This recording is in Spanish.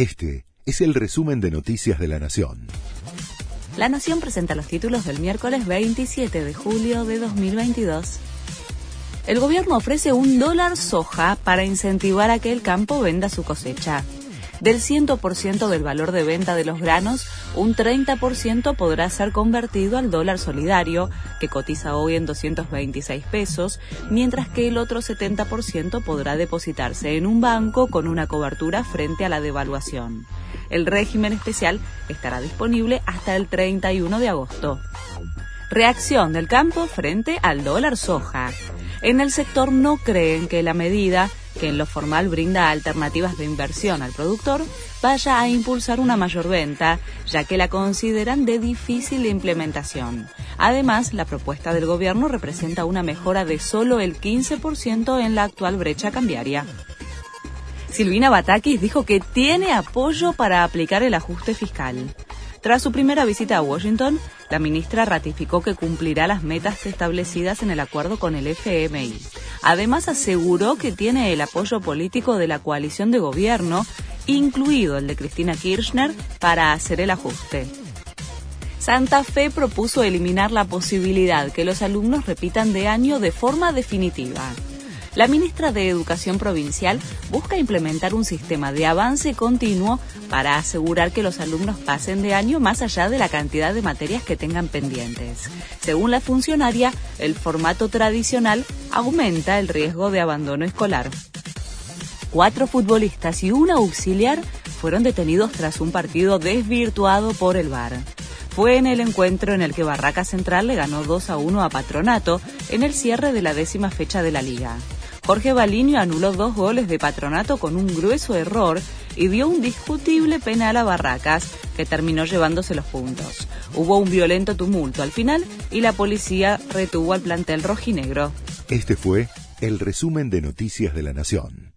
Este es el resumen de Noticias de la Nación. La Nación presenta los títulos del miércoles 27 de julio de 2022. El gobierno ofrece un dólar soja para incentivar a que el campo venda su cosecha. Del 100% del valor de venta de los granos, un 30% podrá ser convertido al dólar solidario, que cotiza hoy en 226 pesos, mientras que el otro 70% podrá depositarse en un banco con una cobertura frente a la devaluación. El régimen especial estará disponible hasta el 31 de agosto. Reacción del campo frente al dólar soja. En el sector no creen que la medida que en lo formal brinda alternativas de inversión al productor, vaya a impulsar una mayor venta, ya que la consideran de difícil implementación. Además, la propuesta del gobierno representa una mejora de solo el 15% en la actual brecha cambiaria. Silvina Batakis dijo que tiene apoyo para aplicar el ajuste fiscal. Tras su primera visita a Washington, la ministra ratificó que cumplirá las metas establecidas en el acuerdo con el FMI. Además, aseguró que tiene el apoyo político de la coalición de gobierno, incluido el de Cristina Kirchner, para hacer el ajuste. Santa Fe propuso eliminar la posibilidad que los alumnos repitan de año de forma definitiva. La ministra de Educación Provincial busca implementar un sistema de avance continuo para asegurar que los alumnos pasen de año más allá de la cantidad de materias que tengan pendientes. Según la funcionaria, el formato tradicional aumenta el riesgo de abandono escolar. Cuatro futbolistas y un auxiliar fueron detenidos tras un partido desvirtuado por el VAR fue en el encuentro en el que Barraca Central le ganó 2 a 1 a Patronato en el cierre de la décima fecha de la liga. Jorge Balinio anuló dos goles de Patronato con un grueso error y dio un discutible penal a Barracas, que terminó llevándose los puntos. Hubo un violento tumulto al final y la policía retuvo al plantel rojinegro. Este fue el resumen de Noticias de la Nación.